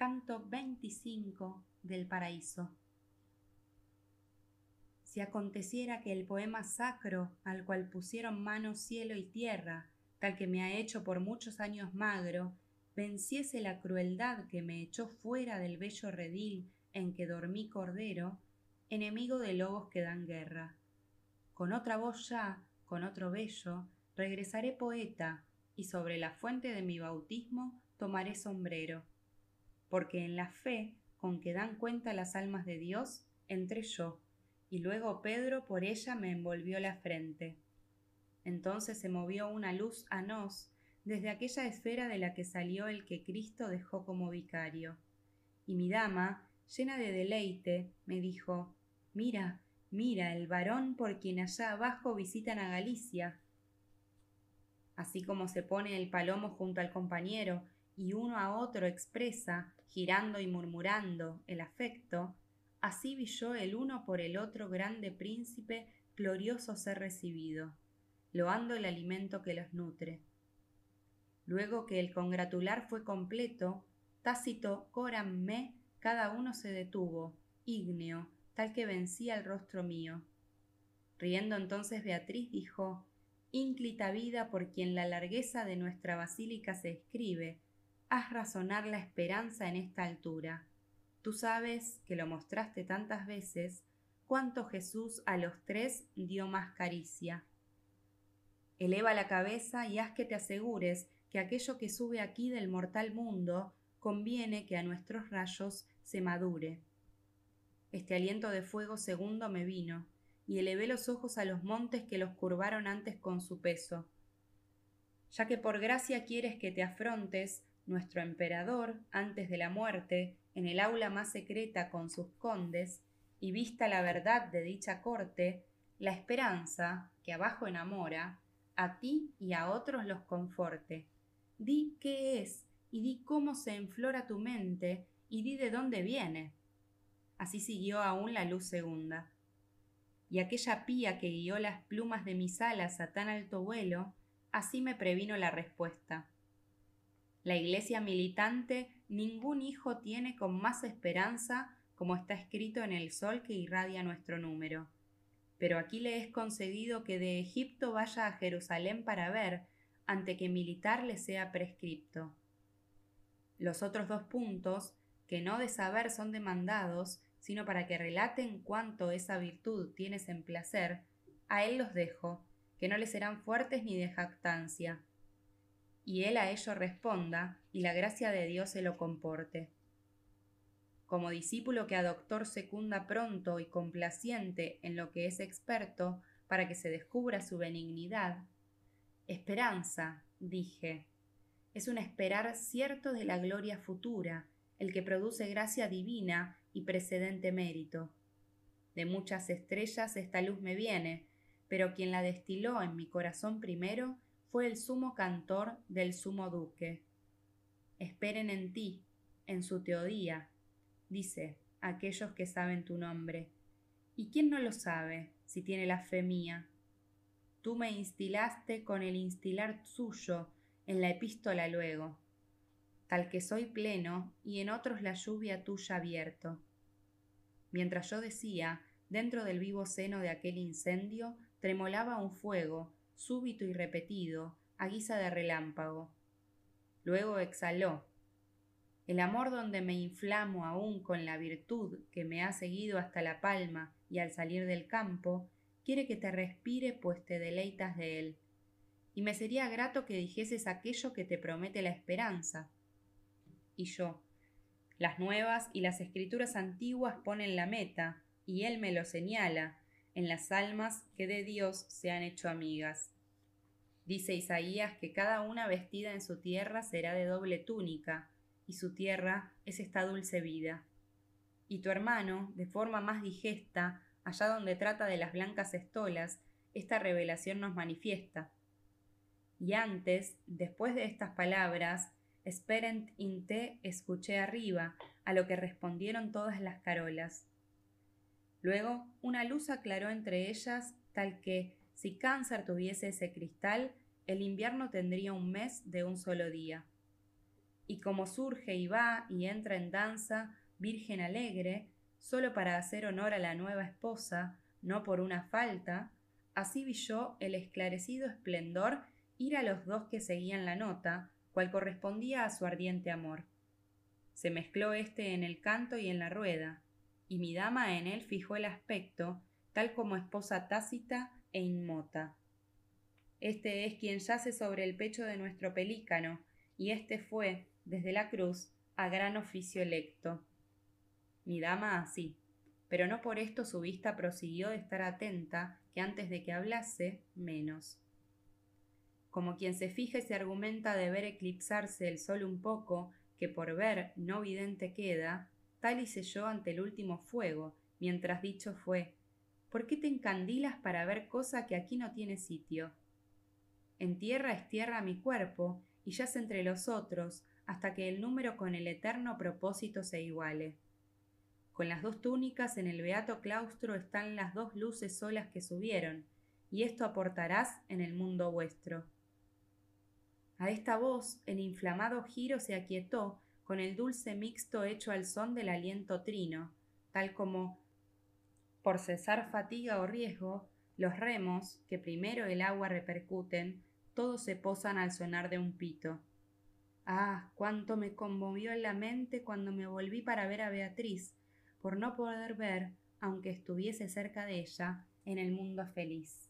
Canto 25 del Paraíso. Si aconteciera que el poema sacro al cual pusieron mano cielo y tierra, tal que me ha hecho por muchos años magro, venciese la crueldad que me echó fuera del bello redil en que dormí cordero, enemigo de lobos que dan guerra. Con otra voz ya, con otro bello, regresaré poeta, y sobre la fuente de mi bautismo tomaré sombrero. Porque en la fe con que dan cuenta las almas de Dios, entré yo, y luego Pedro por ella me envolvió la frente. Entonces se movió una luz a nos desde aquella esfera de la que salió el que Cristo dejó como vicario. Y mi dama, llena de deleite, me dijo, Mira, mira, el varón por quien allá abajo visitan a Galicia, así como se pone el palomo junto al compañero y uno a otro expresa, girando y murmurando, el afecto, así vi yo el uno por el otro grande príncipe glorioso ser recibido, loando el alimento que los nutre. Luego que el congratular fue completo, tácito coram me, cada uno se detuvo, ígneo, tal que vencía el rostro mío. Riendo entonces Beatriz dijo, ínclita vida por quien la largueza de nuestra basílica se escribe, haz razonar la esperanza en esta altura. Tú sabes, que lo mostraste tantas veces, cuánto Jesús a los tres dio más caricia. Eleva la cabeza y haz que te asegures que aquello que sube aquí del mortal mundo conviene que a nuestros rayos se madure. Este aliento de fuego segundo me vino, y elevé los ojos a los montes que los curvaron antes con su peso. Ya que por gracia quieres que te afrontes, nuestro emperador, antes de la muerte, en el aula más secreta con sus condes, y vista la verdad de dicha corte, la esperanza, que abajo enamora, a ti y a otros los conforte. Di qué es, y di cómo se enflora tu mente, y di de dónde viene. Así siguió aún la luz segunda y aquella pía que guió las plumas de mis alas a tan alto vuelo, así me previno la respuesta. La iglesia militante ningún hijo tiene con más esperanza como está escrito en el sol que irradia nuestro número. Pero aquí le es concedido que de Egipto vaya a Jerusalén para ver, ante que militar le sea prescripto. Los otros dos puntos, que no de saber son demandados, sino para que relaten cuánto esa virtud tienes en placer, a él los dejo, que no le serán fuertes ni de jactancia. Y él a ello responda, y la gracia de Dios se lo comporte. Como discípulo que a doctor secunda pronto y complaciente en lo que es experto, para que se descubra su benignidad, esperanza, dije, es un esperar cierto de la gloria futura, el que produce gracia divina y precedente mérito. De muchas estrellas esta luz me viene, pero quien la destiló en mi corazón primero fue el sumo cantor del sumo duque. Esperen en ti, en su teodía, dice, aquellos que saben tu nombre. ¿Y quién no lo sabe, si tiene la fe mía? Tú me instilaste con el instilar suyo en la epístola luego tal que soy pleno y en otros la lluvia tuya abierto. Mientras yo decía, dentro del vivo seno de aquel incendio, tremolaba un fuego, súbito y repetido, a guisa de relámpago. Luego exhaló. El amor donde me inflamo aún con la virtud que me ha seguido hasta la palma y al salir del campo, quiere que te respire pues te deleitas de él. Y me sería grato que dijeses aquello que te promete la esperanza, y yo. Las nuevas y las escrituras antiguas ponen la meta, y Él me lo señala, en las almas que de Dios se han hecho amigas. Dice Isaías que cada una vestida en su tierra será de doble túnica, y su tierra es esta dulce vida. Y tu hermano, de forma más digesta, allá donde trata de las blancas estolas, esta revelación nos manifiesta. Y antes, después de estas palabras, Sperent in te escuché arriba, a lo que respondieron todas las carolas. Luego una luz aclaró entre ellas, tal que, si cáncer tuviese ese cristal, el invierno tendría un mes de un solo día. y como surge y va y entra en danza, virgen alegre, solo para hacer honor a la nueva esposa, no por una falta, así vi yo el esclarecido esplendor ir a los dos que seguían la nota, cual correspondía a su ardiente amor. Se mezcló éste en el canto y en la rueda, y mi dama en él fijó el aspecto, tal como esposa tácita e inmota. Este es quien yace sobre el pecho de nuestro pelícano, y este fue, desde la cruz, a gran oficio electo. Mi dama así, pero no por esto su vista prosiguió de estar atenta, que antes de que hablase, menos. Como quien se fija y se argumenta de ver eclipsarse el sol un poco, que por ver no vidente queda, tal hice yo ante el último fuego, mientras dicho fue ¿Por qué te encandilas para ver cosa que aquí no tiene sitio? En tierra es tierra mi cuerpo, y yace entre los otros, hasta que el número con el eterno propósito se iguale. Con las dos túnicas en el beato claustro están las dos luces solas que subieron, y esto aportarás en el mundo vuestro. A esta voz el inflamado giro se aquietó con el dulce mixto hecho al son del aliento trino, tal como, por cesar fatiga o riesgo, los remos, que primero el agua repercuten, todos se posan al sonar de un pito. Ah, cuánto me conmovió en la mente cuando me volví para ver a Beatriz, por no poder ver, aunque estuviese cerca de ella, en el mundo feliz.